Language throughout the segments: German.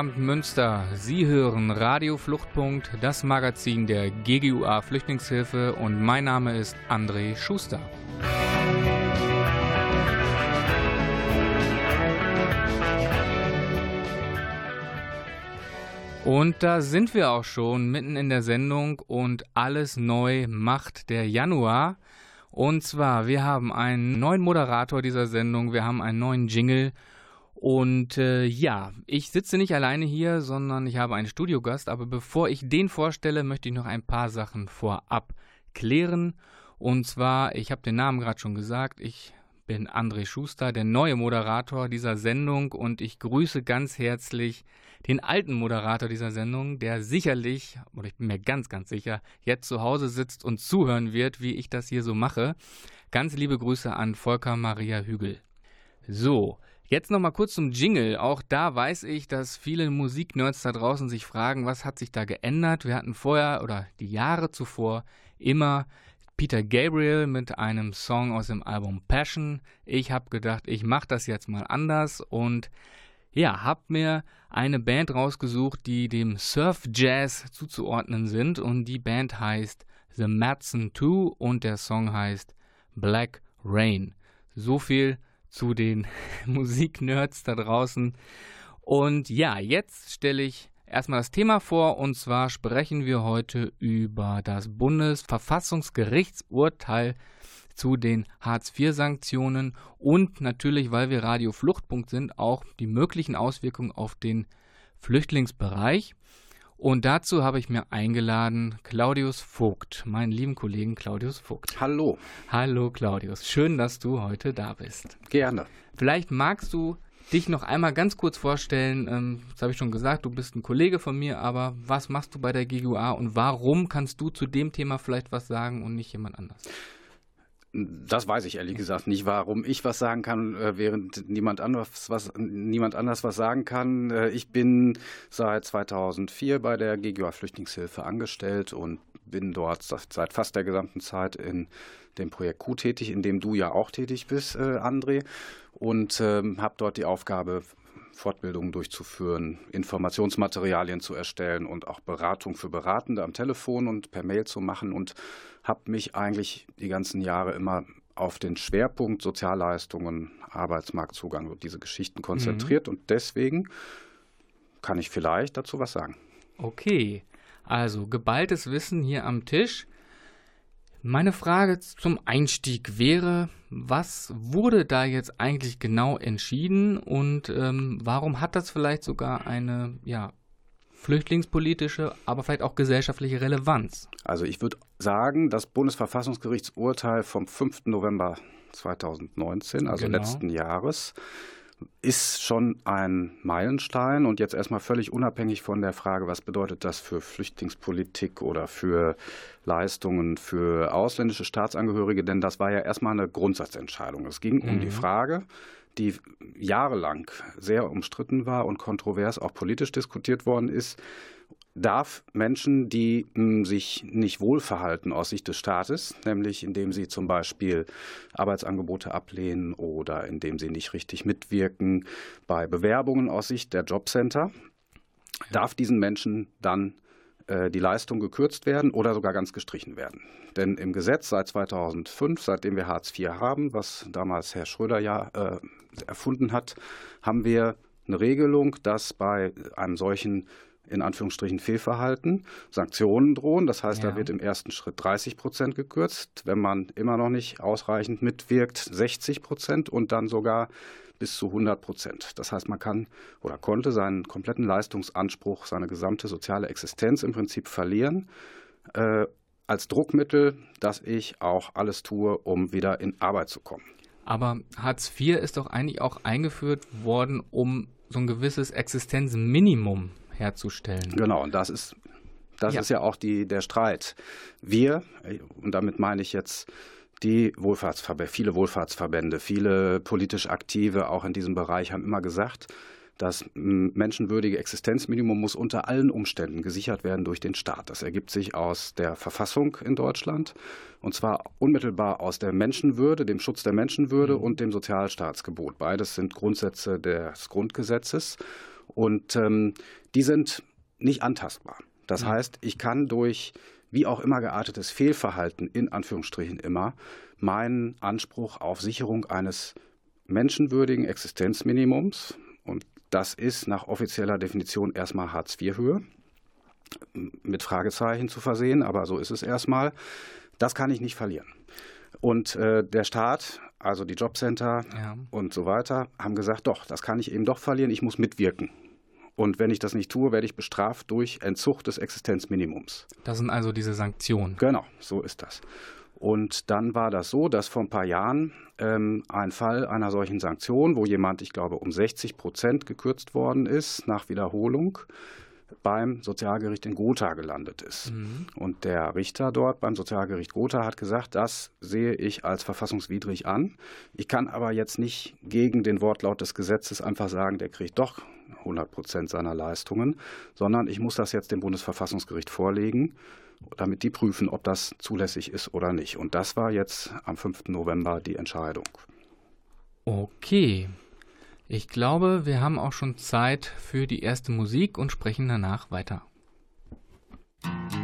Abend Münster. Sie hören Radio Fluchtpunkt, das Magazin der GGUA Flüchtlingshilfe und mein Name ist André Schuster. Und da sind wir auch schon mitten in der Sendung und alles neu macht der Januar. Und zwar, wir haben einen neuen Moderator dieser Sendung, wir haben einen neuen Jingle und äh, ja, ich sitze nicht alleine hier, sondern ich habe einen Studiogast. Aber bevor ich den vorstelle, möchte ich noch ein paar Sachen vorab klären. Und zwar, ich habe den Namen gerade schon gesagt, ich bin André Schuster, der neue Moderator dieser Sendung. Und ich grüße ganz herzlich den alten Moderator dieser Sendung, der sicherlich, oder ich bin mir ganz, ganz sicher, jetzt zu Hause sitzt und zuhören wird, wie ich das hier so mache. Ganz liebe Grüße an Volker Maria Hügel. So, Jetzt noch mal kurz zum Jingle. Auch da weiß ich, dass viele Musiknerds da draußen sich fragen, was hat sich da geändert? Wir hatten vorher oder die Jahre zuvor immer Peter Gabriel mit einem Song aus dem Album Passion. Ich habe gedacht, ich mache das jetzt mal anders und ja, habe mir eine Band rausgesucht, die dem Surf Jazz zuzuordnen sind und die Band heißt The Madsen 2 und der Song heißt Black Rain. So viel zu den Musiknerds da draußen. Und ja, jetzt stelle ich erstmal das Thema vor und zwar sprechen wir heute über das Bundesverfassungsgerichtsurteil zu den Hartz-IV-Sanktionen und natürlich, weil wir Radio Fluchtpunkt sind, auch die möglichen Auswirkungen auf den Flüchtlingsbereich. Und dazu habe ich mir eingeladen Claudius Vogt, meinen lieben Kollegen Claudius Vogt. Hallo. Hallo Claudius, schön, dass du heute da bist. Gerne. Vielleicht magst du dich noch einmal ganz kurz vorstellen. Ähm, das habe ich schon gesagt, du bist ein Kollege von mir, aber was machst du bei der GUA und warum kannst du zu dem Thema vielleicht was sagen und nicht jemand anders? Das weiß ich ehrlich gesagt nicht, warum ich was sagen kann, äh, während niemand anders was, niemand anders was sagen kann. Äh, ich bin seit 2004 bei der GGA Flüchtlingshilfe angestellt und bin dort seit fast der gesamten Zeit in dem Projekt Q tätig, in dem du ja auch tätig bist, äh, André, und ähm, habe dort die Aufgabe, Fortbildungen durchzuführen, Informationsmaterialien zu erstellen und auch Beratung für Beratende am Telefon und per Mail zu machen und habe mich eigentlich die ganzen Jahre immer auf den Schwerpunkt Sozialleistungen, Arbeitsmarktzugang und diese Geschichten konzentriert. Mhm. Und deswegen kann ich vielleicht dazu was sagen. Okay, also geballtes Wissen hier am Tisch. Meine Frage zum Einstieg wäre, was wurde da jetzt eigentlich genau entschieden und ähm, warum hat das vielleicht sogar eine ja, flüchtlingspolitische, aber vielleicht auch gesellschaftliche Relevanz? Also ich würde sagen, das Bundesverfassungsgerichtsurteil vom 5. November 2019, also genau. letzten Jahres, ist schon ein Meilenstein und jetzt erstmal völlig unabhängig von der Frage, was bedeutet das für Flüchtlingspolitik oder für Leistungen für ausländische Staatsangehörige, denn das war ja erstmal eine Grundsatzentscheidung. Es ging mhm. um die mhm. Frage, die jahrelang sehr umstritten war und kontrovers auch politisch diskutiert worden ist, darf Menschen, die hm, sich nicht wohlverhalten aus Sicht des Staates, nämlich indem sie zum Beispiel Arbeitsangebote ablehnen oder indem sie nicht richtig mitwirken bei Bewerbungen aus Sicht der Jobcenter, darf diesen Menschen dann äh, die Leistung gekürzt werden oder sogar ganz gestrichen werden. Denn im Gesetz seit 2005, seitdem wir Hartz IV haben, was damals Herr Schröder ja äh, erfunden hat, haben wir eine Regelung, dass bei einem solchen in Anführungsstrichen Fehlverhalten Sanktionen drohen. Das heißt, ja. da wird im ersten Schritt 30 Prozent gekürzt, wenn man immer noch nicht ausreichend mitwirkt, 60 Prozent und dann sogar bis zu 100 Prozent. Das heißt, man kann oder konnte seinen kompletten Leistungsanspruch, seine gesamte soziale Existenz im Prinzip verlieren. Äh, als Druckmittel, dass ich auch alles tue, um wieder in Arbeit zu kommen. Aber Hartz IV ist doch eigentlich auch eingeführt worden, um so ein gewisses Existenzminimum herzustellen. Genau, und das ist Das ja. ist ja auch die, der Streit. Wir, und damit meine ich jetzt die Wohlfahrtsverbände, viele Wohlfahrtsverbände, viele politisch Aktive auch in diesem Bereich haben immer gesagt, das menschenwürdige Existenzminimum muss unter allen Umständen gesichert werden durch den Staat. Das ergibt sich aus der Verfassung in Deutschland und zwar unmittelbar aus der Menschenwürde, dem Schutz der Menschenwürde mhm. und dem Sozialstaatsgebot. Beides sind Grundsätze des Grundgesetzes und ähm, die sind nicht antastbar. Das mhm. heißt, ich kann durch wie auch immer geartetes Fehlverhalten, in Anführungsstrichen immer, meinen Anspruch auf Sicherung eines menschenwürdigen Existenzminimums, und das ist nach offizieller Definition erstmal Hartz-IV-Höhe, mit Fragezeichen zu versehen, aber so ist es erstmal, das kann ich nicht verlieren. Und äh, der Staat, also die Jobcenter ja. und so weiter, haben gesagt, doch, das kann ich eben doch verlieren, ich muss mitwirken. Und wenn ich das nicht tue, werde ich bestraft durch Entzug des Existenzminimums. Das sind also diese Sanktionen. Genau, so ist das. Und dann war das so, dass vor ein paar Jahren ähm, ein Fall einer solchen Sanktion, wo jemand, ich glaube, um 60 Prozent gekürzt worden ist nach Wiederholung, beim Sozialgericht in Gotha gelandet ist. Mhm. Und der Richter dort beim Sozialgericht Gotha hat gesagt, das sehe ich als verfassungswidrig an. Ich kann aber jetzt nicht gegen den Wortlaut des Gesetzes einfach sagen, der kriegt doch 100 Prozent seiner Leistungen, sondern ich muss das jetzt dem Bundesverfassungsgericht vorlegen, damit die prüfen, ob das zulässig ist oder nicht. Und das war jetzt am 5. November die Entscheidung. Okay. Ich glaube, wir haben auch schon Zeit für die erste Musik und sprechen danach weiter. all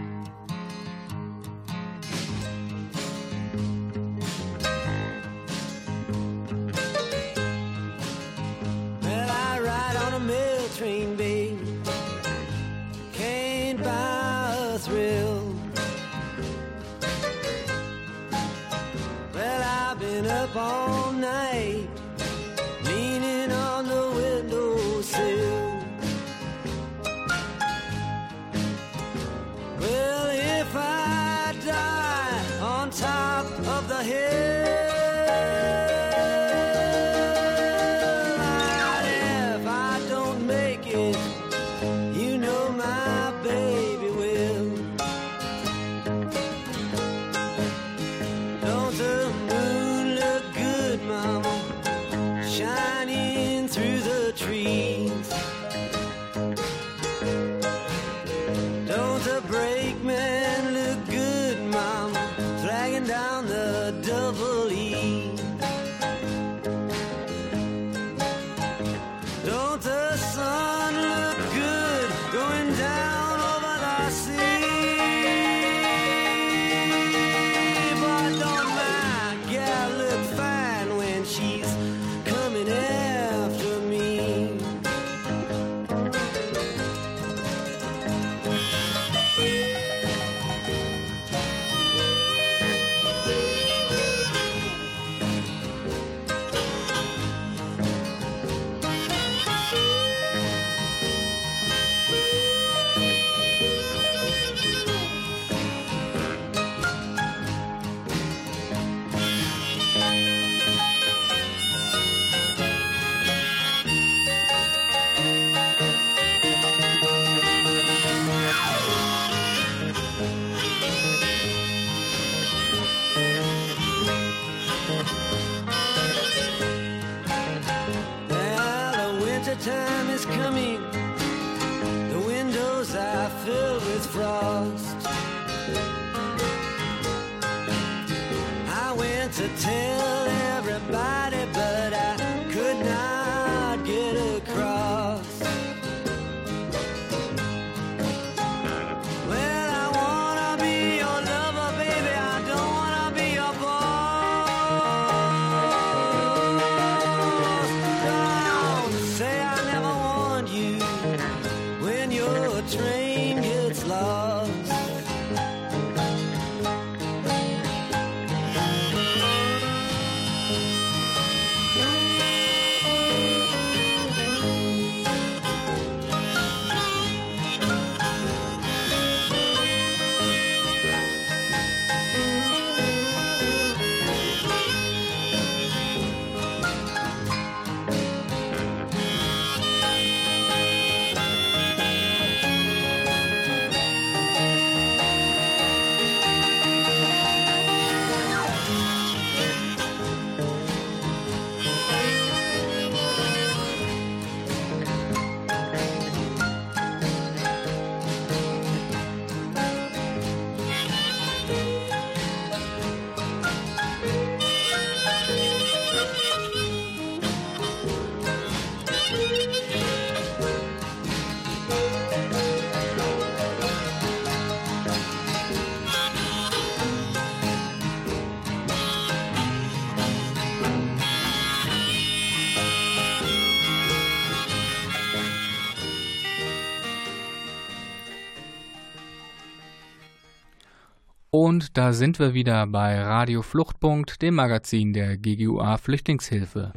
Und da sind wir wieder bei Radio Fluchtpunkt, dem Magazin der GGUA Flüchtlingshilfe.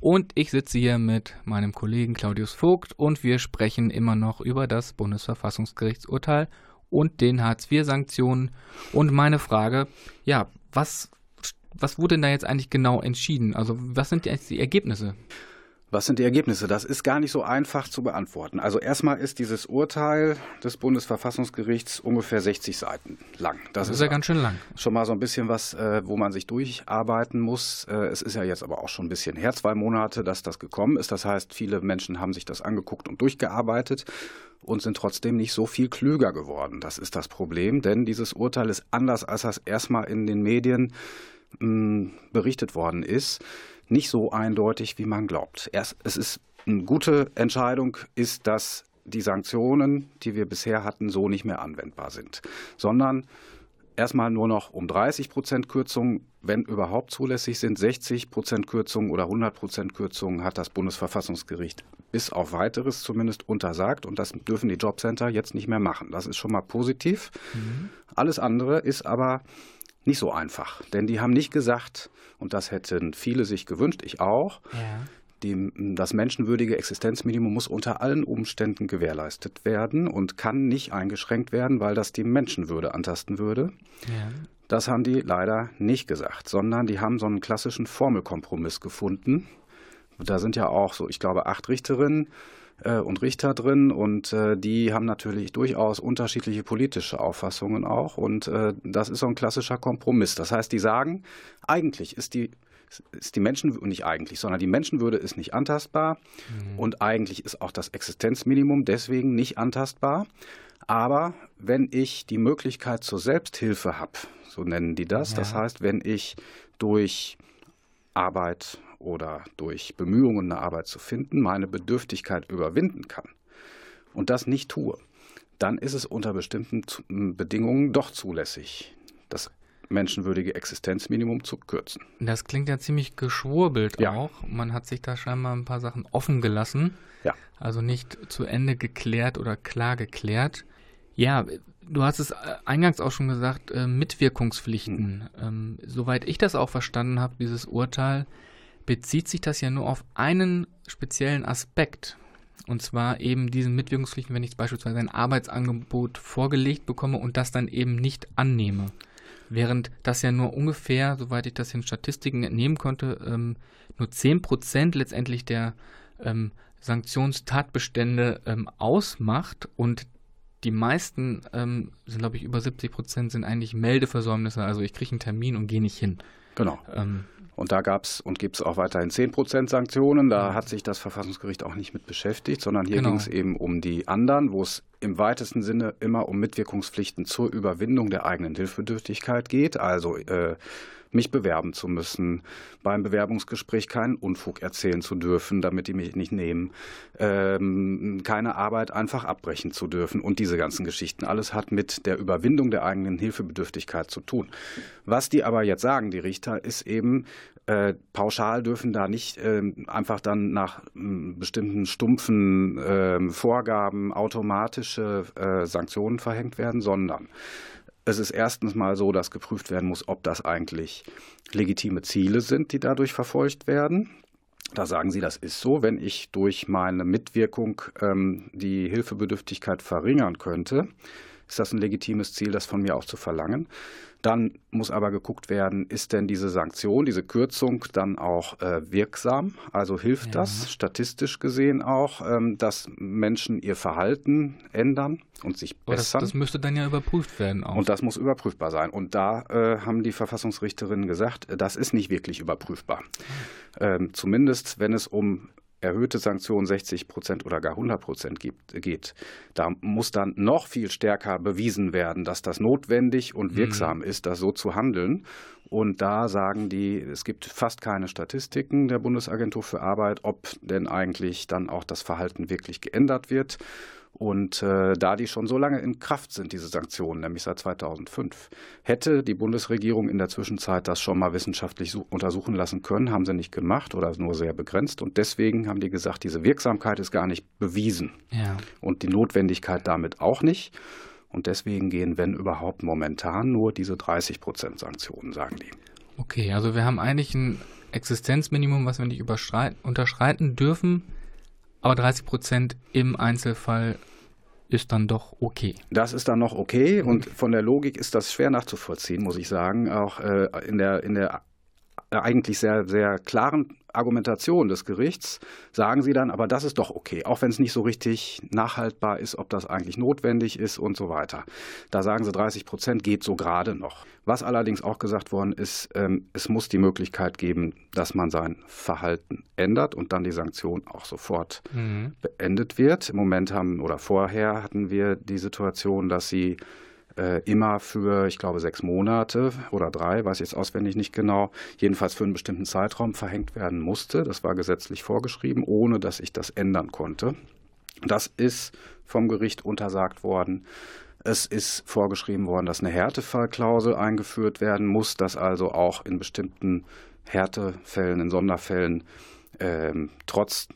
Und ich sitze hier mit meinem Kollegen Claudius Vogt und wir sprechen immer noch über das Bundesverfassungsgerichtsurteil und den Hartz-IV-Sanktionen. Und meine Frage, ja, was, was wurde denn da jetzt eigentlich genau entschieden? Also was sind jetzt die Ergebnisse? Was sind die Ergebnisse? Das ist gar nicht so einfach zu beantworten. Also erstmal ist dieses Urteil des Bundesverfassungsgerichts ungefähr 60 Seiten lang. Das, das ist ja ganz schön lang. Schon mal so ein bisschen was, äh, wo man sich durcharbeiten muss. Äh, es ist ja jetzt aber auch schon ein bisschen her, zwei Monate, dass das gekommen ist. Das heißt, viele Menschen haben sich das angeguckt und durchgearbeitet und sind trotzdem nicht so viel klüger geworden. Das ist das Problem, denn dieses Urteil ist anders, als das erstmal in den Medien mh, berichtet worden ist nicht so eindeutig, wie man glaubt. Erst, es ist eine gute Entscheidung, ist, dass die Sanktionen, die wir bisher hatten, so nicht mehr anwendbar sind, sondern erstmal nur noch um 30 Prozent Kürzungen, wenn überhaupt zulässig sind. 60 Prozent Kürzungen oder 100 Prozent Kürzungen hat das Bundesverfassungsgericht bis auf weiteres zumindest untersagt und das dürfen die Jobcenter jetzt nicht mehr machen. Das ist schon mal positiv. Mhm. Alles andere ist aber nicht so einfach. Denn die haben nicht gesagt, und das hätten viele sich gewünscht, ich auch, ja. die, das menschenwürdige Existenzminimum muss unter allen Umständen gewährleistet werden und kann nicht eingeschränkt werden, weil das die Menschenwürde antasten würde. Ja. Das haben die leider nicht gesagt, sondern die haben so einen klassischen Formelkompromiss gefunden. Da sind ja auch so, ich glaube, acht Richterinnen äh, und Richter drin und äh, die haben natürlich durchaus unterschiedliche politische Auffassungen auch und äh, das ist so ein klassischer Kompromiss. Das heißt, die sagen, eigentlich ist die ist die Menschen nicht eigentlich, sondern die Menschenwürde ist nicht antastbar mhm. und eigentlich ist auch das Existenzminimum deswegen nicht antastbar. Aber wenn ich die Möglichkeit zur Selbsthilfe habe, so nennen die das, ja. das heißt, wenn ich durch Arbeit oder durch Bemühungen eine Arbeit zu finden, meine Bedürftigkeit überwinden kann und das nicht tue, dann ist es unter bestimmten Bedingungen doch zulässig, das menschenwürdige Existenzminimum zu kürzen. Das klingt ja ziemlich geschwurbelt ja. auch. Man hat sich da scheinbar ein paar Sachen offen gelassen. Ja. Also nicht zu Ende geklärt oder klar geklärt. Ja, du hast es äh, eingangs auch schon gesagt, äh, Mitwirkungspflichten. Hm. Ähm, soweit ich das auch verstanden habe, dieses Urteil, bezieht sich das ja nur auf einen speziellen Aspekt. Und zwar eben diesen Mitwirkungspflichten, wenn ich beispielsweise ein Arbeitsangebot vorgelegt bekomme und das dann eben nicht annehme. Während das ja nur ungefähr, soweit ich das in Statistiken entnehmen konnte, ähm, nur 10% letztendlich der ähm, Sanktionstatbestände ähm, ausmacht und die meisten ähm, sind, glaube ich, über 70 Prozent sind eigentlich Meldeversäumnisse. Also ich kriege einen Termin und gehe nicht hin. Genau. Ähm, und da gab es und gibt es auch weiterhin 10 Prozent Sanktionen. Da hat sich das Verfassungsgericht auch nicht mit beschäftigt, sondern hier genau. ging es eben um die anderen, wo es im weitesten Sinne immer um Mitwirkungspflichten zur Überwindung der eigenen Hilfebedürftigkeit geht. Also äh, mich bewerben zu müssen, beim Bewerbungsgespräch keinen Unfug erzählen zu dürfen, damit die mich nicht nehmen, ähm, keine Arbeit einfach abbrechen zu dürfen und diese ganzen Geschichten. Alles hat mit der Überwindung der eigenen Hilfebedürftigkeit zu tun. Was die aber jetzt sagen, die Richter, ist eben, äh, pauschal dürfen da nicht äh, einfach dann nach äh, bestimmten stumpfen ähm, Vorgaben automatische äh, Sanktionen verhängt werden, sondern es ist erstens mal so, dass geprüft werden muss, ob das eigentlich legitime Ziele sind, die dadurch verfolgt werden. Da sagen Sie, das ist so. Wenn ich durch meine Mitwirkung ähm, die Hilfebedürftigkeit verringern könnte, ist das ein legitimes Ziel, das von mir auch zu verlangen. Dann muss aber geguckt werden, ist denn diese Sanktion, diese Kürzung dann auch äh, wirksam? Also hilft ja. das statistisch gesehen auch, ähm, dass Menschen ihr Verhalten ändern und sich bessern? Das, das, müsste dann ja überprüft werden auch. Und das muss überprüfbar sein. Und da äh, haben die Verfassungsrichterinnen gesagt, das ist nicht wirklich überprüfbar. Ähm, zumindest wenn es um erhöhte Sanktionen 60 Prozent oder gar 100 Prozent geht. Da muss dann noch viel stärker bewiesen werden, dass das notwendig und mhm. wirksam mhm. ist, das so zu handeln. Und da sagen die, es gibt fast keine Statistiken der Bundesagentur für Arbeit, ob denn eigentlich dann auch das Verhalten wirklich geändert wird. Und äh, da die schon so lange in Kraft sind, diese Sanktionen, nämlich seit 2005, hätte die Bundesregierung in der Zwischenzeit das schon mal wissenschaftlich untersuchen lassen können, haben sie nicht gemacht oder nur sehr begrenzt. Und deswegen haben die gesagt, diese Wirksamkeit ist gar nicht bewiesen. Ja. Und die Notwendigkeit damit auch nicht. Und deswegen gehen, wenn überhaupt, momentan nur diese 30 Prozent Sanktionen, sagen die. Okay, also wir haben eigentlich ein Existenzminimum, was wir nicht unterschreiten dürfen, aber 30 Prozent im Einzelfall ist dann doch okay. Das ist dann noch okay und von der Logik ist das schwer nachzuvollziehen, muss ich sagen. Auch äh, in der, in der eigentlich sehr, sehr klaren Argumentation des Gerichts sagen sie dann, aber das ist doch okay, auch wenn es nicht so richtig nachhaltbar ist, ob das eigentlich notwendig ist und so weiter. Da sagen sie, 30 Prozent geht so gerade noch. Was allerdings auch gesagt worden ist, ähm, es muss die Möglichkeit geben, dass man sein Verhalten ändert und dann die Sanktion auch sofort mhm. beendet wird. Im Moment haben oder vorher hatten wir die Situation, dass sie äh, immer für, ich glaube, sechs Monate oder drei, weiß ich jetzt auswendig nicht genau, jedenfalls für einen bestimmten Zeitraum verhängt werden musste. Das war gesetzlich vorgeschrieben, ohne dass ich das ändern konnte. Das ist vom Gericht untersagt worden. Es ist vorgeschrieben worden, dass eine Härtefallklausel eingeführt werden muss, dass also auch in bestimmten Härtefällen, in Sonderfällen, ähm, trotz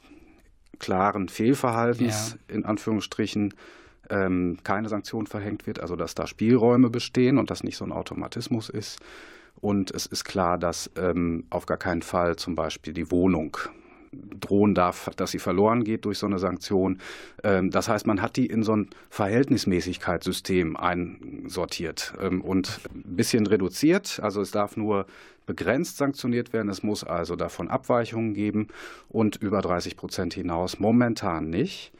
klaren Fehlverhaltens, ja. in Anführungsstrichen, ähm, keine Sanktion verhängt wird, also dass da Spielräume bestehen und das nicht so ein Automatismus ist. Und es ist klar, dass ähm, auf gar keinen Fall zum Beispiel die Wohnung drohen darf, dass sie verloren geht durch so eine Sanktion. Ähm, das heißt, man hat die in so ein Verhältnismäßigkeitssystem einsortiert ähm, und ein bisschen reduziert. Also es darf nur begrenzt sanktioniert werden. Es muss also davon Abweichungen geben und über 30 Prozent hinaus momentan nicht.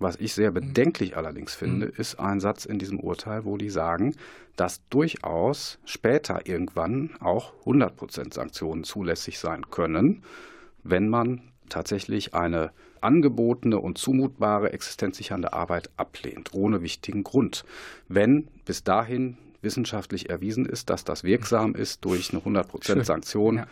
Was ich sehr bedenklich allerdings finde, mhm. ist ein Satz in diesem Urteil, wo die sagen, dass durchaus später irgendwann auch 100% Sanktionen zulässig sein können, wenn man tatsächlich eine angebotene und zumutbare existenzsichernde Arbeit ablehnt, ohne wichtigen Grund. Wenn bis dahin wissenschaftlich erwiesen ist, dass das wirksam ist, durch eine 100% Sanktion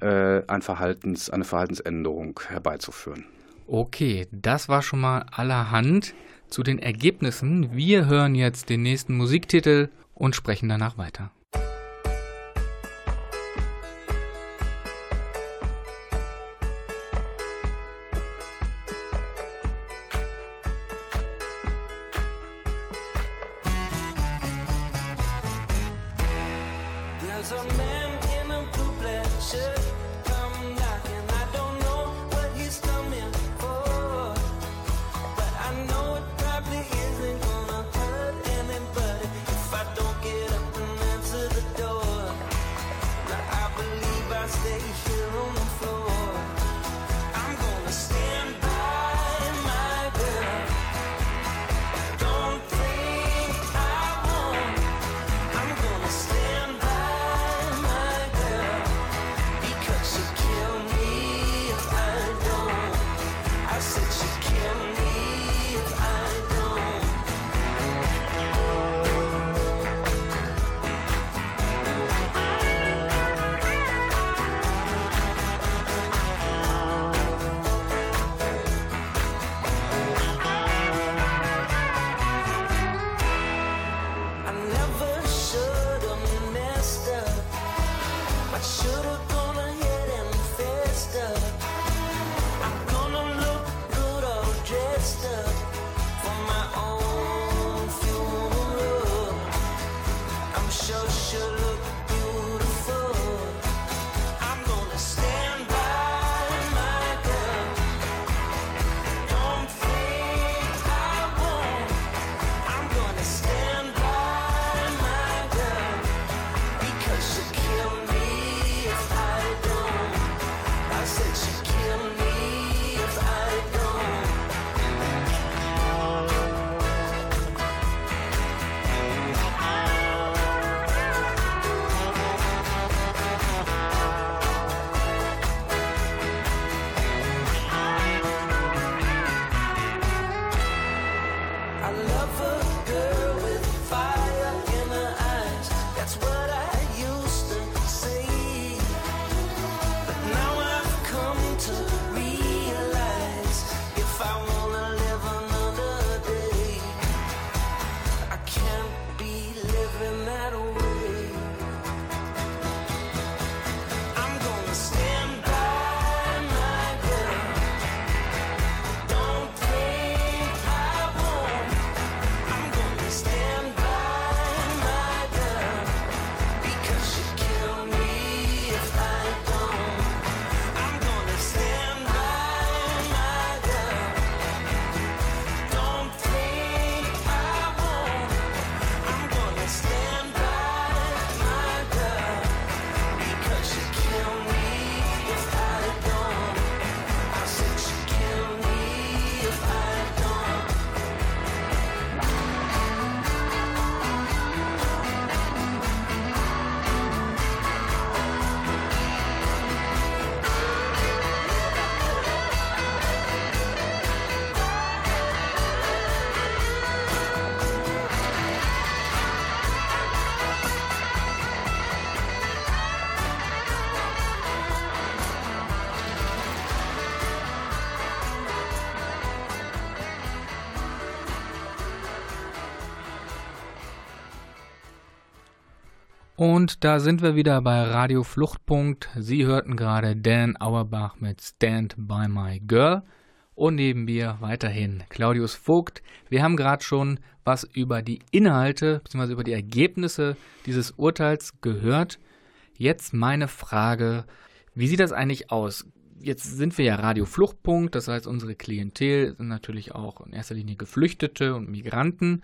ja. äh, ein Verhaltens, eine Verhaltensänderung herbeizuführen. Okay, das war schon mal allerhand zu den Ergebnissen. Wir hören jetzt den nächsten Musiktitel und sprechen danach weiter. Und da sind wir wieder bei Radio Fluchtpunkt. Sie hörten gerade Dan Auerbach mit Stand by My Girl. Und neben mir weiterhin Claudius Vogt. Wir haben gerade schon was über die Inhalte bzw. über die Ergebnisse dieses Urteils gehört. Jetzt meine Frage, wie sieht das eigentlich aus? Jetzt sind wir ja Radio Fluchtpunkt, das heißt unsere Klientel sind natürlich auch in erster Linie Geflüchtete und Migranten.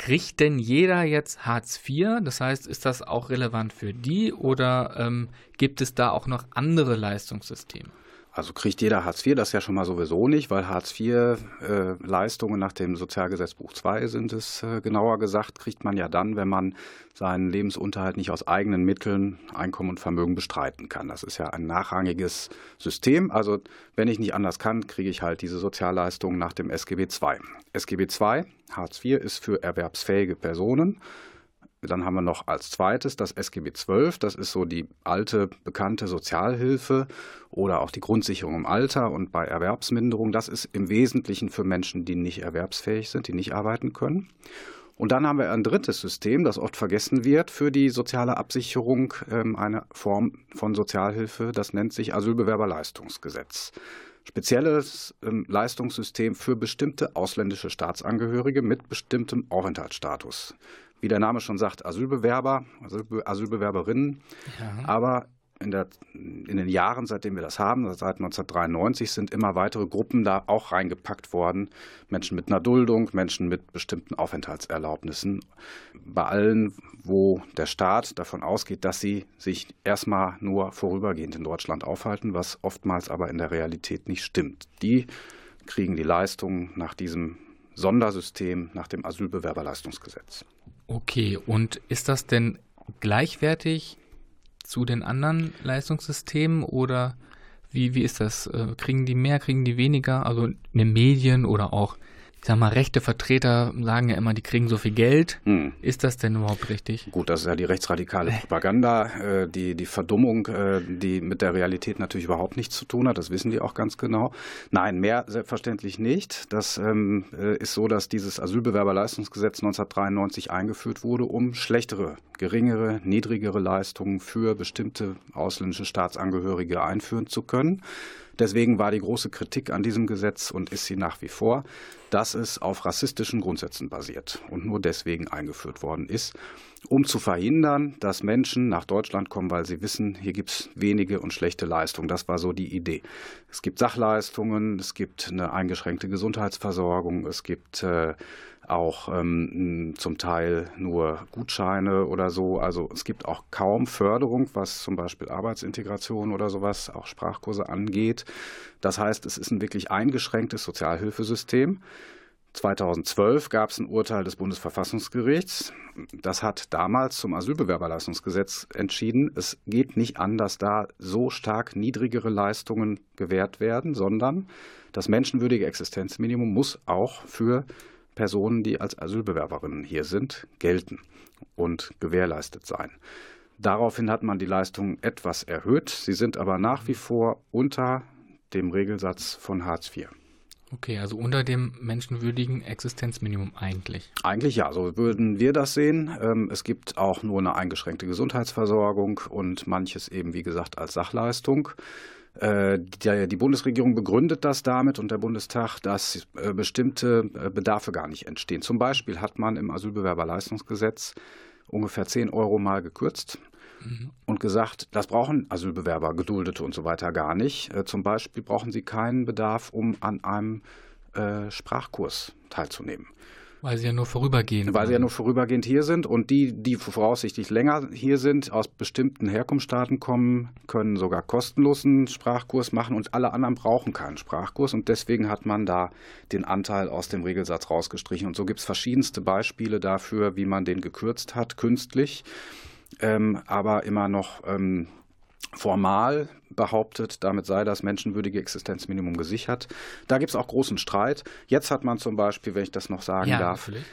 Kriegt denn jeder jetzt Hartz IV? Das heißt, ist das auch relevant für die oder ähm, gibt es da auch noch andere Leistungssysteme? Also kriegt jeder Hartz IV, das ja schon mal sowieso nicht, weil Hartz IV-Leistungen äh, nach dem Sozialgesetzbuch II sind es äh, genauer gesagt, kriegt man ja dann, wenn man seinen Lebensunterhalt nicht aus eigenen Mitteln, Einkommen und Vermögen bestreiten kann. Das ist ja ein nachrangiges System. Also wenn ich nicht anders kann, kriege ich halt diese Sozialleistungen nach dem SGB II. SGB II, Hartz IV, ist für erwerbsfähige Personen. Dann haben wir noch als zweites das SGB XII. Das ist so die alte, bekannte Sozialhilfe oder auch die Grundsicherung im Alter und bei Erwerbsminderung. Das ist im Wesentlichen für Menschen, die nicht erwerbsfähig sind, die nicht arbeiten können. Und dann haben wir ein drittes System, das oft vergessen wird für die soziale Absicherung, ähm, eine Form von Sozialhilfe. Das nennt sich Asylbewerberleistungsgesetz spezielles ähm, Leistungssystem für bestimmte ausländische Staatsangehörige mit bestimmtem Aufenthaltsstatus wie der Name schon sagt, Asylbewerber, Asylbewerberinnen. Ja. Aber in, der, in, den Jahren, seitdem wir das haben, seit 1993, sind immer weitere Gruppen da auch reingepackt worden. Menschen mit einer Duldung, Menschen mit bestimmten Aufenthaltserlaubnissen. Bei allen, wo der Staat davon ausgeht, dass sie sich erstmal nur vorübergehend in Deutschland aufhalten, was oftmals aber in der Realität nicht stimmt. Die kriegen die Leistungen nach diesem Sondersystem, nach dem Asylbewerberleistungsgesetz. Okay, und ist das denn gleichwertig zu den anderen Leistungssystemen oder wie, wie ist das? Äh, kriegen die mehr, kriegen die weniger? Also in den Medien oder auch ich sag mal, rechte Vertreter sagen ja immer, die kriegen so viel Geld. Hm. Ist das denn überhaupt richtig? Gut, das ist ja die rechtsradikale Propaganda, äh, die, die Verdummung, äh, die mit der Realität natürlich überhaupt nichts zu tun hat. Das wissen die auch ganz genau. Nein, mehr selbstverständlich nicht. Das ähm, äh, ist so, dass dieses Asylbewerberleistungsgesetz 1993 eingeführt wurde, um schlechtere, geringere, niedrigere Leistungen für bestimmte ausländische Staatsangehörige einführen zu können. Deswegen war die große Kritik an diesem Gesetz und ist sie nach wie vor, dass es auf rassistischen Grundsätzen basiert und nur deswegen eingeführt worden ist, um zu verhindern, dass Menschen nach Deutschland kommen, weil sie wissen, hier gibt es wenige und schlechte Leistungen. Das war so die Idee. Es gibt Sachleistungen, es gibt eine eingeschränkte Gesundheitsversorgung, es gibt äh, auch ähm, zum Teil nur Gutscheine oder so. Also es gibt auch kaum Förderung, was zum Beispiel Arbeitsintegration oder sowas, auch Sprachkurse angeht. Das heißt, es ist ein wirklich eingeschränktes Sozialhilfesystem. 2012 gab es ein Urteil des Bundesverfassungsgerichts. Das hat damals zum Asylbewerberleistungsgesetz entschieden. Es geht nicht an, dass da so stark niedrigere Leistungen gewährt werden, sondern das menschenwürdige Existenzminimum muss auch für Personen, die als Asylbewerberinnen hier sind, gelten und gewährleistet sein. Daraufhin hat man die Leistungen etwas erhöht. Sie sind aber nach wie vor unter dem Regelsatz von Hartz IV. Okay, also unter dem menschenwürdigen Existenzminimum eigentlich. Eigentlich ja, so würden wir das sehen. Ähm, es gibt auch nur eine eingeschränkte Gesundheitsversorgung und manches eben, wie gesagt, als Sachleistung. Äh, die Bundesregierung begründet das damit und der Bundestag, dass äh, bestimmte äh, Bedarfe gar nicht entstehen. Zum Beispiel hat man im Asylbewerberleistungsgesetz ungefähr 10 Euro mal gekürzt mhm. und gesagt, das brauchen Asylbewerber, Geduldete und so weiter gar nicht. Zum Beispiel brauchen sie keinen Bedarf, um an einem Sprachkurs teilzunehmen. Weil sie ja nur vorübergehend Weil sie ja nur vorübergehend hier sind. Und die, die voraussichtlich länger hier sind, aus bestimmten Herkunftsstaaten kommen, können sogar kostenlosen Sprachkurs machen und alle anderen brauchen keinen Sprachkurs. Und deswegen hat man da den Anteil aus dem Regelsatz rausgestrichen. Und so gibt es verschiedenste Beispiele dafür, wie man den gekürzt hat, künstlich, ähm, aber immer noch ähm, formal behauptet, damit sei das menschenwürdige Existenzminimum gesichert. Da gibt es auch großen Streit. Jetzt hat man zum Beispiel, wenn ich das noch sagen ja, darf, natürlich.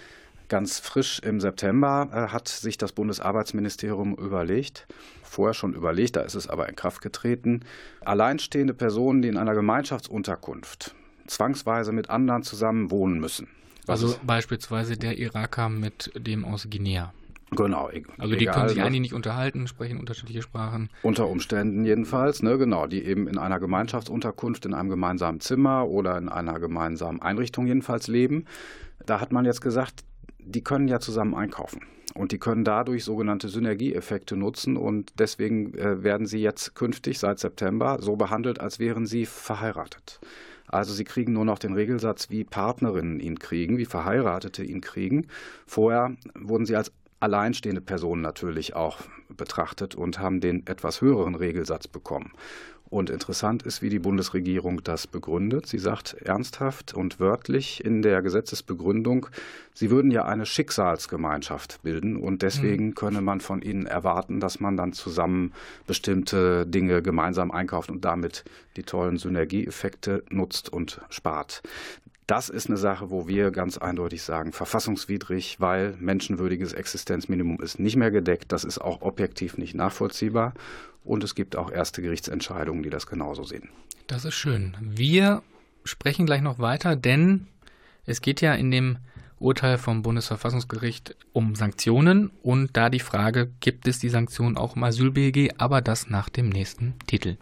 ganz frisch im September äh, hat sich das Bundesarbeitsministerium überlegt, vorher schon überlegt, da ist es aber in Kraft getreten, alleinstehende Personen, die in einer Gemeinschaftsunterkunft zwangsweise mit anderen zusammen wohnen müssen. Also beispielsweise der Iraker mit dem aus Guinea. Genau. Also die können sich eigentlich nicht unterhalten, sprechen unterschiedliche Sprachen. Unter Umständen jedenfalls, ne, genau, die eben in einer Gemeinschaftsunterkunft, in einem gemeinsamen Zimmer oder in einer gemeinsamen Einrichtung jedenfalls leben. Da hat man jetzt gesagt, die können ja zusammen einkaufen. Und die können dadurch sogenannte Synergieeffekte nutzen und deswegen äh, werden sie jetzt künftig seit September so behandelt, als wären sie verheiratet. Also sie kriegen nur noch den Regelsatz, wie Partnerinnen ihn kriegen, wie Verheiratete ihn kriegen. Vorher wurden sie als alleinstehende Personen natürlich auch betrachtet und haben den etwas höheren Regelsatz bekommen. Und interessant ist, wie die Bundesregierung das begründet. Sie sagt ernsthaft und wörtlich in der Gesetzesbegründung, sie würden ja eine Schicksalsgemeinschaft bilden und deswegen mhm. könne man von ihnen erwarten, dass man dann zusammen bestimmte Dinge gemeinsam einkauft und damit die tollen Synergieeffekte nutzt und spart. Das ist eine Sache, wo wir ganz eindeutig sagen, verfassungswidrig, weil menschenwürdiges Existenzminimum ist nicht mehr gedeckt. Das ist auch objektiv nicht nachvollziehbar. Und es gibt auch erste Gerichtsentscheidungen, die das genauso sehen. Das ist schön. Wir sprechen gleich noch weiter, denn es geht ja in dem Urteil vom Bundesverfassungsgericht um Sanktionen und da die Frage, gibt es die Sanktionen auch im Asyl-BEG, aber das nach dem nächsten Titel.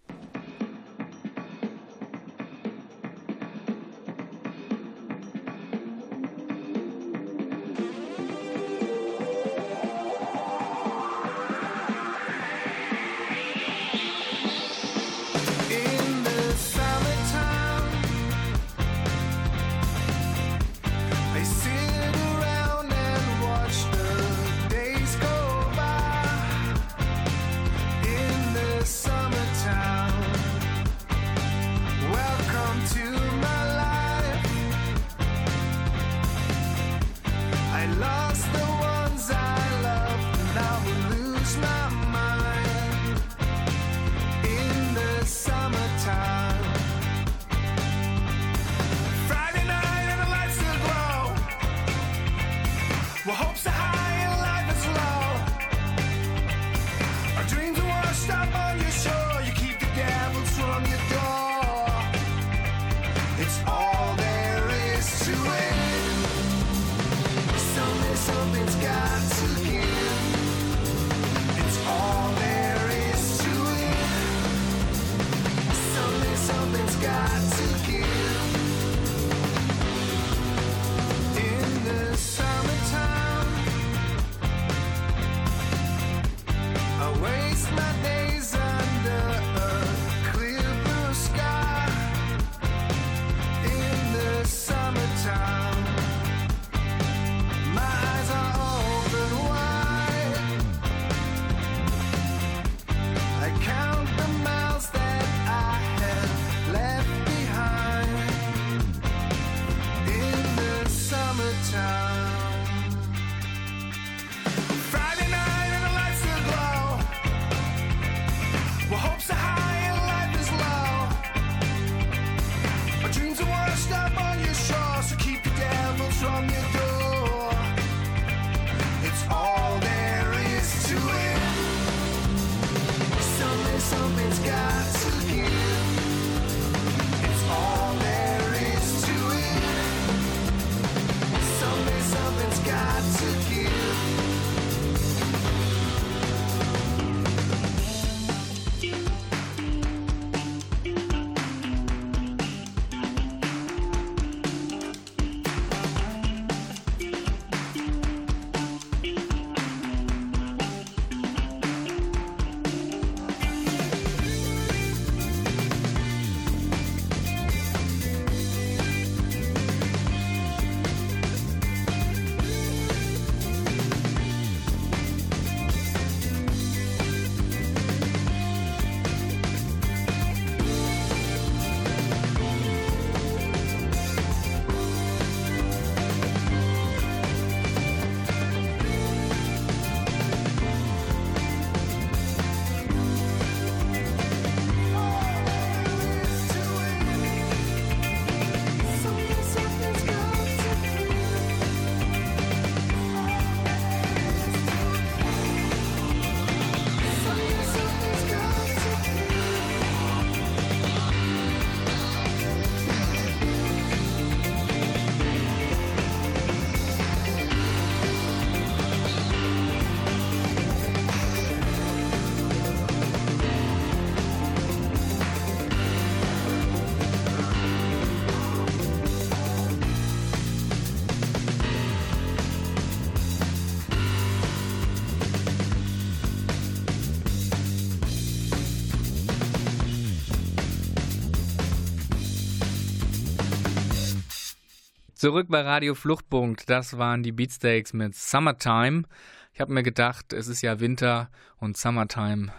Zurück bei Radio Fluchtpunkt. Das waren die Beatsteaks mit Summertime. Ich habe mir gedacht, es ist ja Winter und Summertime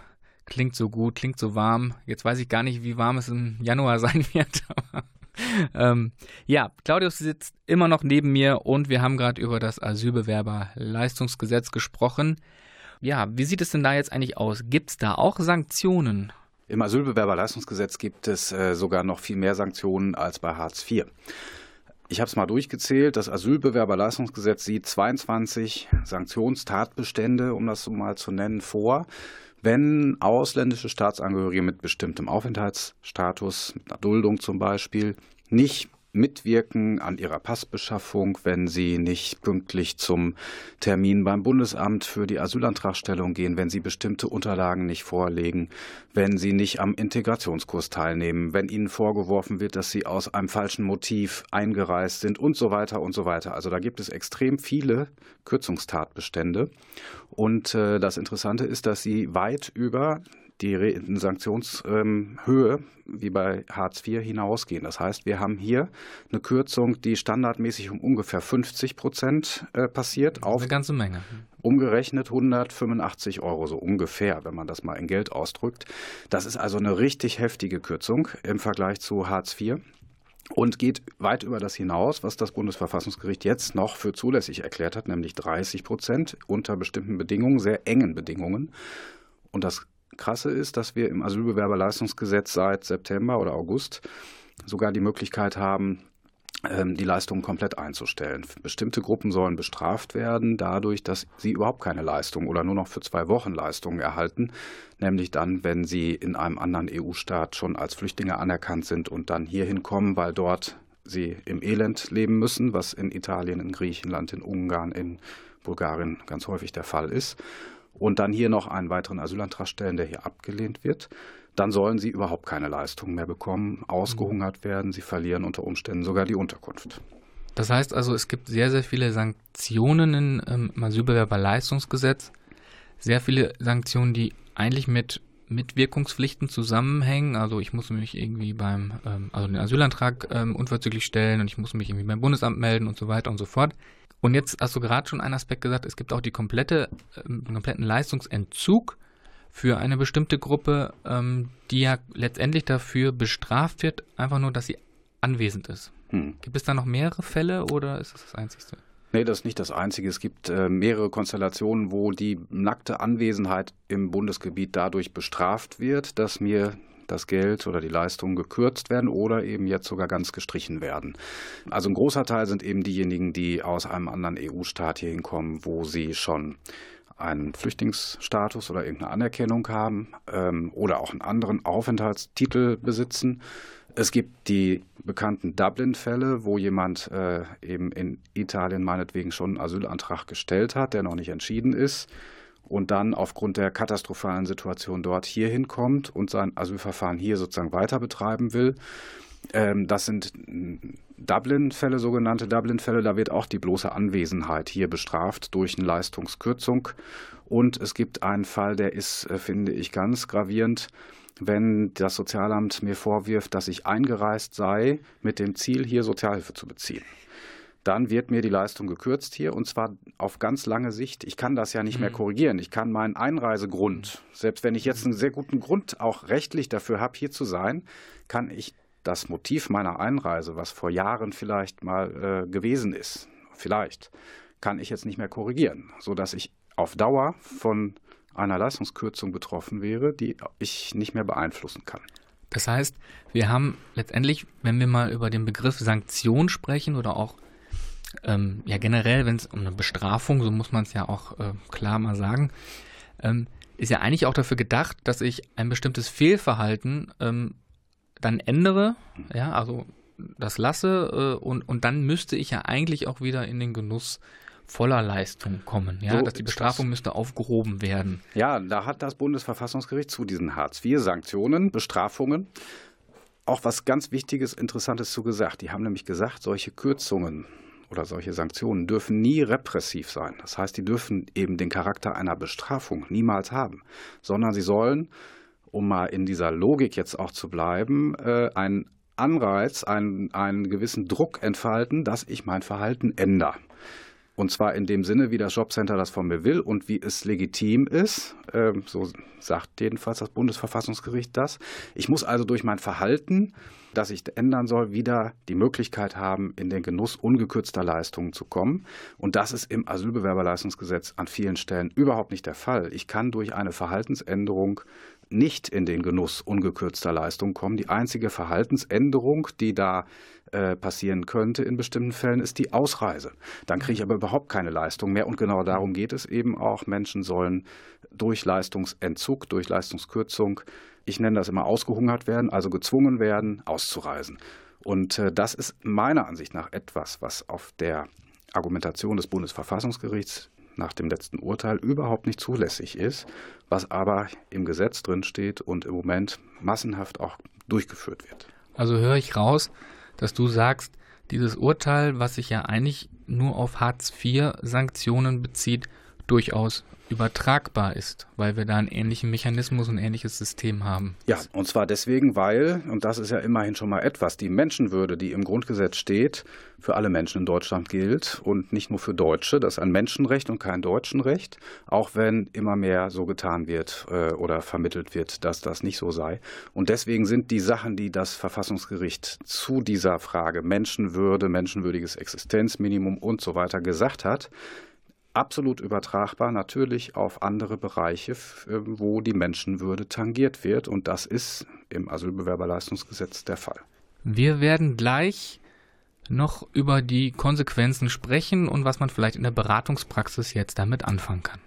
klingt so gut, klingt so warm. Jetzt weiß ich gar nicht, wie warm es im Januar sein wird. ähm, ja, Claudius sitzt immer noch neben mir und wir haben gerade über das Asylbewerberleistungsgesetz gesprochen. Ja, wie sieht es denn da jetzt eigentlich aus? Gibt es da auch Sanktionen? Im Asylbewerberleistungsgesetz gibt es äh, sogar noch viel mehr Sanktionen als bei Hartz IV. Ich habe es mal durchgezählt. Das Asylbewerberleistungsgesetz sieht 22 Sanktionstatbestände, um das so mal zu nennen, vor. Wenn ausländische Staatsangehörige mit bestimmtem Aufenthaltsstatus, mit einer Duldung zum Beispiel, nicht mitwirken an ihrer Passbeschaffung, wenn sie nicht pünktlich zum Termin beim Bundesamt für die Asylantragstellung gehen, wenn sie bestimmte Unterlagen nicht vorlegen, wenn sie nicht am Integrationskurs teilnehmen, wenn ihnen vorgeworfen wird, dass sie aus einem falschen Motiv eingereist sind und so weiter und so weiter. Also da gibt es extrem viele Kürzungstatbestände. Und äh, das Interessante ist, dass sie weit über die Sanktionshöhe wie bei Hartz IV hinausgehen. Das heißt, wir haben hier eine Kürzung, die standardmäßig um ungefähr 50 Prozent äh, passiert. Auf eine ganze Menge. Umgerechnet 185 Euro, so ungefähr, wenn man das mal in Geld ausdrückt. Das ist also eine richtig heftige Kürzung im Vergleich zu Hartz IV und geht weit über das hinaus, was das Bundesverfassungsgericht jetzt noch für zulässig erklärt hat, nämlich 30 Prozent unter bestimmten Bedingungen, sehr engen Bedingungen. Und das Krasse ist, dass wir im Asylbewerberleistungsgesetz seit September oder August sogar die Möglichkeit haben, ähm, die Leistungen komplett einzustellen. Bestimmte Gruppen sollen bestraft werden dadurch, dass sie überhaupt keine Leistung oder nur noch für zwei Wochen Leistungen erhalten, nämlich dann, wenn sie in einem anderen EU-Staat schon als Flüchtlinge anerkannt sind und dann hierhin kommen, weil dort sie im Elend leben müssen, was in Italien, in Griechenland, in Ungarn, in Bulgarien ganz häufig der Fall ist und dann hier noch einen weiteren Asylantrag stellen, der hier abgelehnt wird, dann sollen sie überhaupt keine Leistungen mehr bekommen, ausgehungert werden, sie verlieren unter Umständen sogar die Unterkunft. Das heißt also, es gibt sehr, sehr viele Sanktionen im ähm, Asylbewerberleistungsgesetz, sehr viele Sanktionen, die eigentlich mit Mitwirkungspflichten zusammenhängen. Also ich muss mich irgendwie beim, ähm, also den Asylantrag ähm, unverzüglich stellen und ich muss mich irgendwie beim Bundesamt melden und so weiter und so fort. Und jetzt hast du gerade schon einen Aspekt gesagt, es gibt auch die komplette, ähm, kompletten Leistungsentzug für eine bestimmte Gruppe, ähm, die ja letztendlich dafür bestraft wird, einfach nur, dass sie anwesend ist. Hm. Gibt es da noch mehrere Fälle oder ist das das Einzige? Nee, das ist nicht das Einzige. Es gibt äh, mehrere Konstellationen, wo die nackte Anwesenheit im Bundesgebiet dadurch bestraft wird, dass mir das Geld oder die Leistungen gekürzt werden oder eben jetzt sogar ganz gestrichen werden. Also ein großer Teil sind eben diejenigen, die aus einem anderen EU-Staat hier hinkommen, wo sie schon einen Flüchtlingsstatus oder irgendeine Anerkennung haben ähm, oder auch einen anderen Aufenthaltstitel besitzen. Es gibt die bekannten Dublin-Fälle, wo jemand äh, eben in Italien meinetwegen schon einen Asylantrag gestellt hat, der noch nicht entschieden ist und dann aufgrund der katastrophalen Situation dort hier hinkommt und sein Asylverfahren hier sozusagen weiter betreiben will. Ähm, das sind Dublin-Fälle, sogenannte Dublin-Fälle. Da wird auch die bloße Anwesenheit hier bestraft durch eine Leistungskürzung. Und es gibt einen Fall, der ist, äh, finde ich, ganz gravierend wenn das Sozialamt mir vorwirft, dass ich eingereist sei mit dem Ziel, hier Sozialhilfe zu beziehen dann wird mir die Leistung gekürzt hier und zwar auf ganz lange Sicht. Ich kann das ja nicht mehr mhm. korrigieren. Ich kann meinen Einreisegrund, selbst wenn ich jetzt einen sehr guten Grund auch rechtlich dafür habe, hier zu sein, kann ich das Motiv meiner Einreise, was vor Jahren vielleicht mal äh, gewesen ist, vielleicht, kann ich jetzt nicht mehr korrigieren, sodass ich auf Dauer von einer Leistungskürzung betroffen wäre, die ich nicht mehr beeinflussen kann. Das heißt, wir haben letztendlich, wenn wir mal über den Begriff Sanktion sprechen oder auch ähm, ja generell, wenn es um eine Bestrafung, so muss man es ja auch äh, klar mal sagen, ähm, ist ja eigentlich auch dafür gedacht, dass ich ein bestimmtes Fehlverhalten ähm, dann ändere, ja, also das lasse äh, und, und dann müsste ich ja eigentlich auch wieder in den Genuss voller Leistung kommen, ja, so dass die Bestrafung müsste aufgehoben werden. Ja, da hat das Bundesverfassungsgericht zu diesen Hartz-IV-Sanktionen, Bestrafungen auch was ganz Wichtiges, Interessantes zu gesagt. Die haben nämlich gesagt, solche Kürzungen oder solche Sanktionen dürfen nie repressiv sein. Das heißt, die dürfen eben den Charakter einer Bestrafung niemals haben, sondern sie sollen, um mal in dieser Logik jetzt auch zu bleiben, äh, ein Anreiz, einen, einen gewissen Druck entfalten, dass ich mein Verhalten ändere. Und zwar in dem Sinne, wie das Jobcenter das von mir will und wie es legitim ist. Ähm, so sagt jedenfalls das Bundesverfassungsgericht das. Ich muss also durch mein Verhalten, das ich ändern soll, wieder die Möglichkeit haben, in den Genuss ungekürzter Leistungen zu kommen. Und das ist im Asylbewerberleistungsgesetz an vielen Stellen überhaupt nicht der Fall. Ich kann durch eine Verhaltensänderung nicht in den Genuss ungekürzter Leistungen kommen. Die einzige Verhaltensänderung, die da äh, passieren könnte in bestimmten Fällen, ist die Ausreise. Dann kriege ich aber überhaupt keine Leistung mehr. Und genau darum geht es eben auch. Menschen sollen durch Leistungsentzug, durch Leistungskürzung, ich nenne das immer ausgehungert werden, also gezwungen werden, auszureisen. Und äh, das ist meiner Ansicht nach etwas, was auf der Argumentation des Bundesverfassungsgerichts nach dem letzten Urteil überhaupt nicht zulässig ist, was aber im Gesetz drin steht und im Moment massenhaft auch durchgeführt wird. Also höre ich raus, dass du sagst, dieses Urteil, was sich ja eigentlich nur auf Hartz-IV-Sanktionen bezieht, durchaus übertragbar ist, weil wir da einen ähnlichen Mechanismus, ein ähnliches System haben. Ja, und zwar deswegen, weil, und das ist ja immerhin schon mal etwas, die Menschenwürde, die im Grundgesetz steht, für alle Menschen in Deutschland gilt und nicht nur für Deutsche. Das ist ein Menschenrecht und kein Deutschenrecht, auch wenn immer mehr so getan wird äh, oder vermittelt wird, dass das nicht so sei. Und deswegen sind die Sachen, die das Verfassungsgericht zu dieser Frage Menschenwürde, menschenwürdiges Existenzminimum und so weiter gesagt hat, absolut übertragbar natürlich auf andere Bereiche, wo die Menschenwürde tangiert wird. Und das ist im Asylbewerberleistungsgesetz der Fall. Wir werden gleich noch über die Konsequenzen sprechen und was man vielleicht in der Beratungspraxis jetzt damit anfangen kann.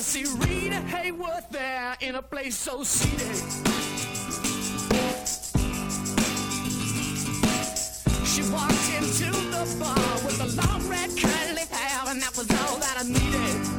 And see Rita Hayworth there in a place so seated. She walked into the bar with a long red curly hair, and that was all that I needed.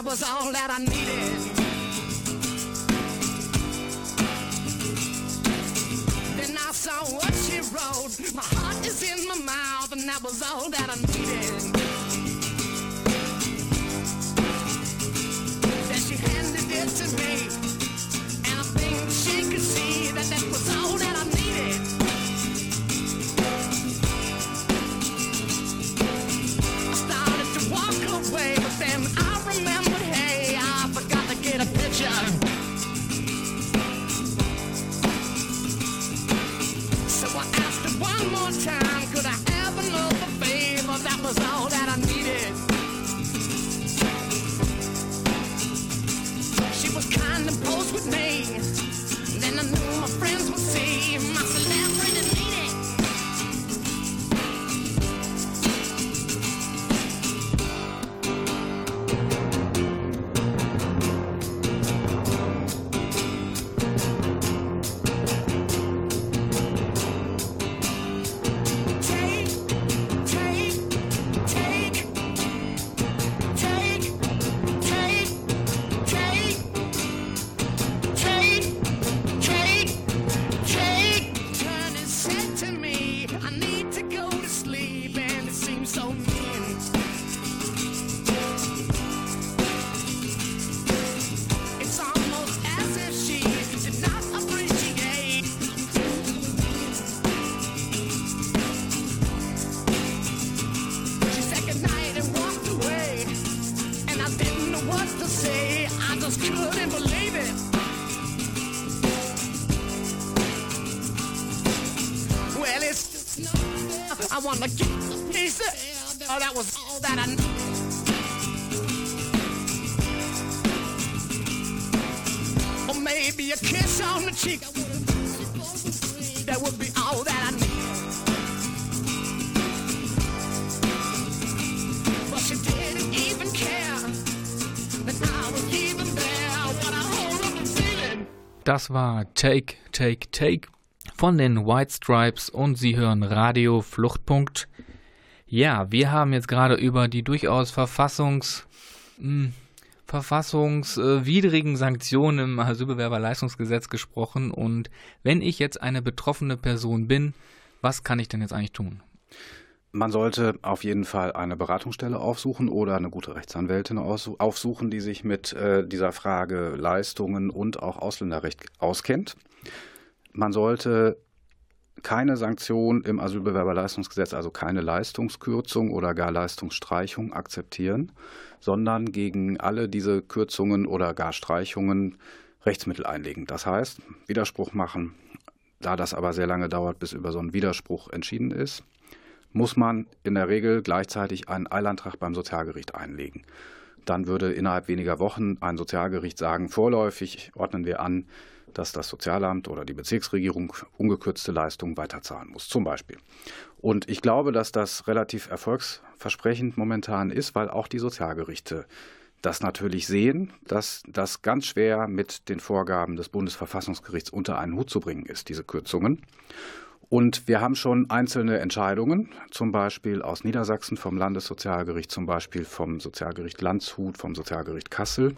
That was all Das war Take, Take, Take von den White Stripes und Sie hören Radio Fluchtpunkt. Ja, wir haben jetzt gerade über die durchaus verfassungs, mh, hm, verfassungswidrigen Sanktionen im Asylbewerberleistungsgesetz gesprochen. Und wenn ich jetzt eine betroffene Person bin, was kann ich denn jetzt eigentlich tun? Man sollte auf jeden Fall eine Beratungsstelle aufsuchen oder eine gute Rechtsanwältin aufsuchen, die sich mit äh, dieser Frage Leistungen und auch Ausländerrecht auskennt. Man sollte keine Sanktion im Asylbewerberleistungsgesetz, also keine Leistungskürzung oder gar Leistungsstreichung akzeptieren, sondern gegen alle diese Kürzungen oder gar Streichungen Rechtsmittel einlegen. Das heißt, Widerspruch machen. Da das aber sehr lange dauert, bis über so einen Widerspruch entschieden ist, muss man in der Regel gleichzeitig einen Eilantrag beim Sozialgericht einlegen. Dann würde innerhalb weniger Wochen ein Sozialgericht sagen, vorläufig ordnen wir an, dass das Sozialamt oder die Bezirksregierung ungekürzte Leistungen weiterzahlen muss, zum Beispiel. Und ich glaube, dass das relativ erfolgsversprechend momentan ist, weil auch die Sozialgerichte das natürlich sehen, dass das ganz schwer mit den Vorgaben des Bundesverfassungsgerichts unter einen Hut zu bringen ist, diese Kürzungen. Und wir haben schon einzelne Entscheidungen, zum Beispiel aus Niedersachsen vom Landessozialgericht, zum Beispiel vom Sozialgericht Landshut, vom Sozialgericht Kassel,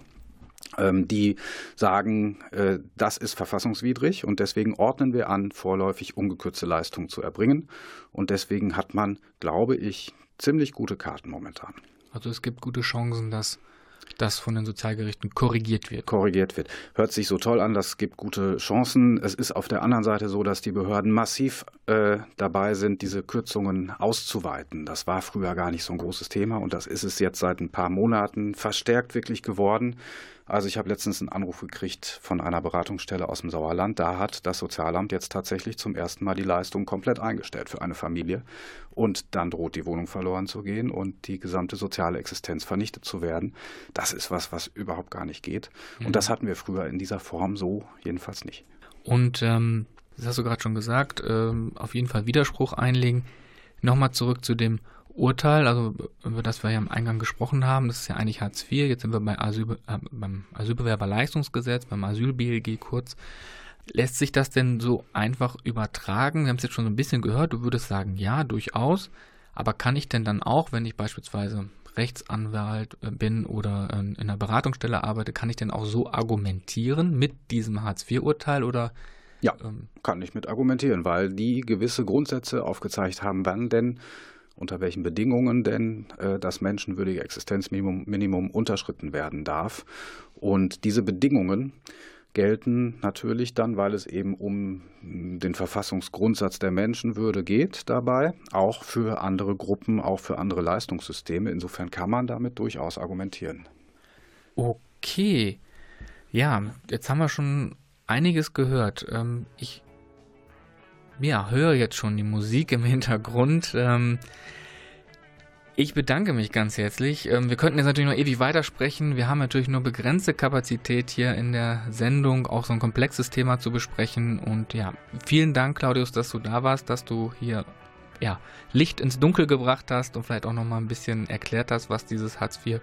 ähm, die sagen, äh, das ist verfassungswidrig und deswegen ordnen wir an, vorläufig ungekürzte Leistungen zu erbringen. Und deswegen hat man, glaube ich, ziemlich gute Karten momentan. Also es gibt gute Chancen, dass das von den Sozialgerichten korrigiert wird. Korrigiert wird. Hört sich so toll an, das gibt gute Chancen. Es ist auf der anderen Seite so, dass die Behörden massiv äh, dabei sind, diese Kürzungen auszuweiten. Das war früher gar nicht so ein großes Thema und das ist es jetzt seit ein paar Monaten verstärkt wirklich geworden. Also ich habe letztens einen Anruf gekriegt von einer Beratungsstelle aus dem Sauerland. Da hat das Sozialamt jetzt tatsächlich zum ersten Mal die Leistung komplett eingestellt für eine Familie. Und dann droht die Wohnung verloren zu gehen und die gesamte soziale Existenz vernichtet zu werden. Das ist was, was überhaupt gar nicht geht. Und mhm. das hatten wir früher in dieser Form so jedenfalls nicht. Und ähm, das hast du gerade schon gesagt, ähm, auf jeden Fall Widerspruch einlegen. Nochmal zurück zu dem Urteil, also über das wir ja im Eingang gesprochen haben, das ist ja eigentlich Hartz IV, jetzt sind wir bei Asyl, äh, beim Asylbewerberleistungsgesetz, beim Asyl-BLG kurz. Lässt sich das denn so einfach übertragen? Wir haben es jetzt schon so ein bisschen gehört, du würdest sagen, ja, durchaus. Aber kann ich denn dann auch, wenn ich beispielsweise Rechtsanwalt äh, bin oder in einer Beratungsstelle arbeite, kann ich denn auch so argumentieren mit diesem Hartz-IV-Urteil oder ja, ähm, kann ich mit argumentieren, weil die gewisse Grundsätze aufgezeigt haben, wann denn unter welchen Bedingungen denn äh, das menschenwürdige Existenzminimum Minimum unterschritten werden darf. Und diese Bedingungen gelten natürlich dann, weil es eben um den Verfassungsgrundsatz der Menschenwürde geht dabei, auch für andere Gruppen, auch für andere Leistungssysteme. Insofern kann man damit durchaus argumentieren. Okay. Ja, jetzt haben wir schon einiges gehört. Ähm, ich ja, höre jetzt schon die Musik im Hintergrund. Ähm, ich bedanke mich ganz herzlich. Ähm, wir könnten jetzt natürlich noch ewig weitersprechen. Wir haben natürlich nur begrenzte Kapazität hier in der Sendung, auch so ein komplexes Thema zu besprechen. Und ja, vielen Dank, Claudius, dass du da warst, dass du hier ja, Licht ins Dunkel gebracht hast und vielleicht auch noch mal ein bisschen erklärt hast, was dieses Hartz IV,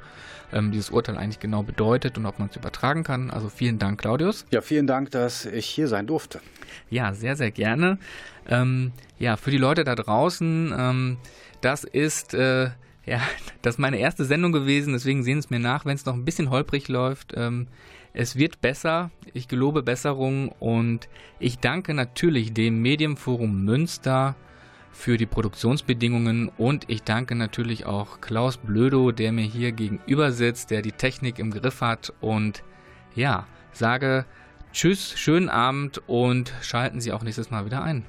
ähm, dieses Urteil eigentlich genau bedeutet und ob man es übertragen kann. Also vielen Dank, Claudius. Ja, vielen Dank, dass ich hier sein durfte. Ja, sehr, sehr gerne. Ähm, ja, für die Leute da draußen, ähm, das ist äh, ja, das ist meine erste Sendung gewesen, deswegen sehen es mir nach, wenn es noch ein bisschen holprig läuft. Ähm, es wird besser, ich gelobe Besserung und ich danke natürlich dem Medienforum Münster für die Produktionsbedingungen und ich danke natürlich auch Klaus Blödo, der mir hier gegenüber sitzt, der die Technik im Griff hat und ja, sage Tschüss, schönen Abend und schalten Sie auch nächstes Mal wieder ein.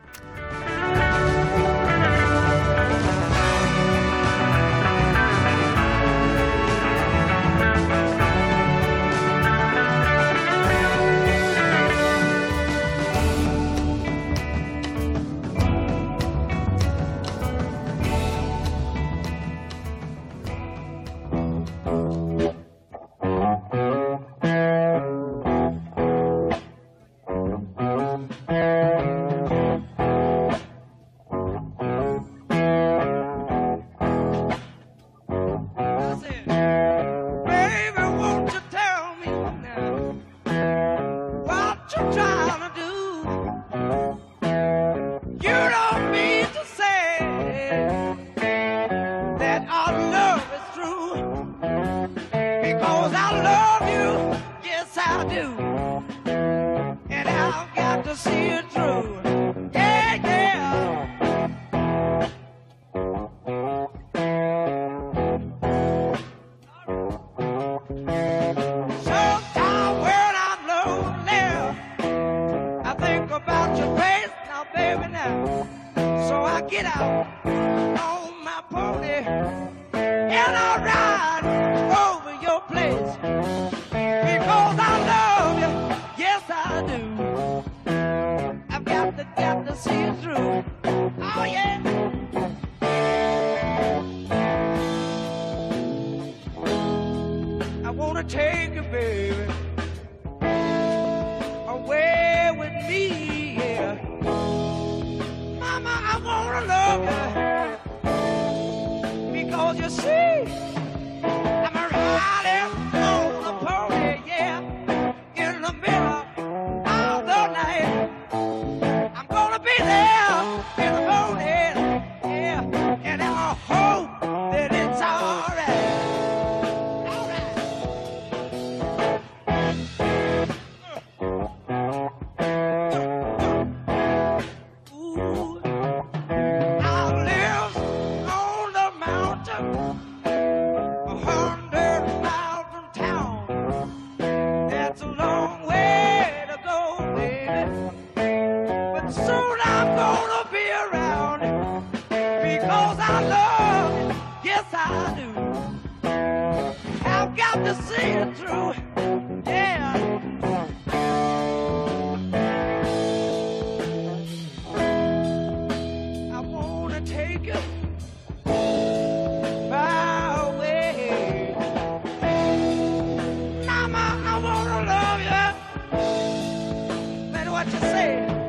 now, baby, now. So I get out on my pony and I ride over your place because I love you. Yes, I do. I've got to, got to see you through. Oh, yeah. see. say.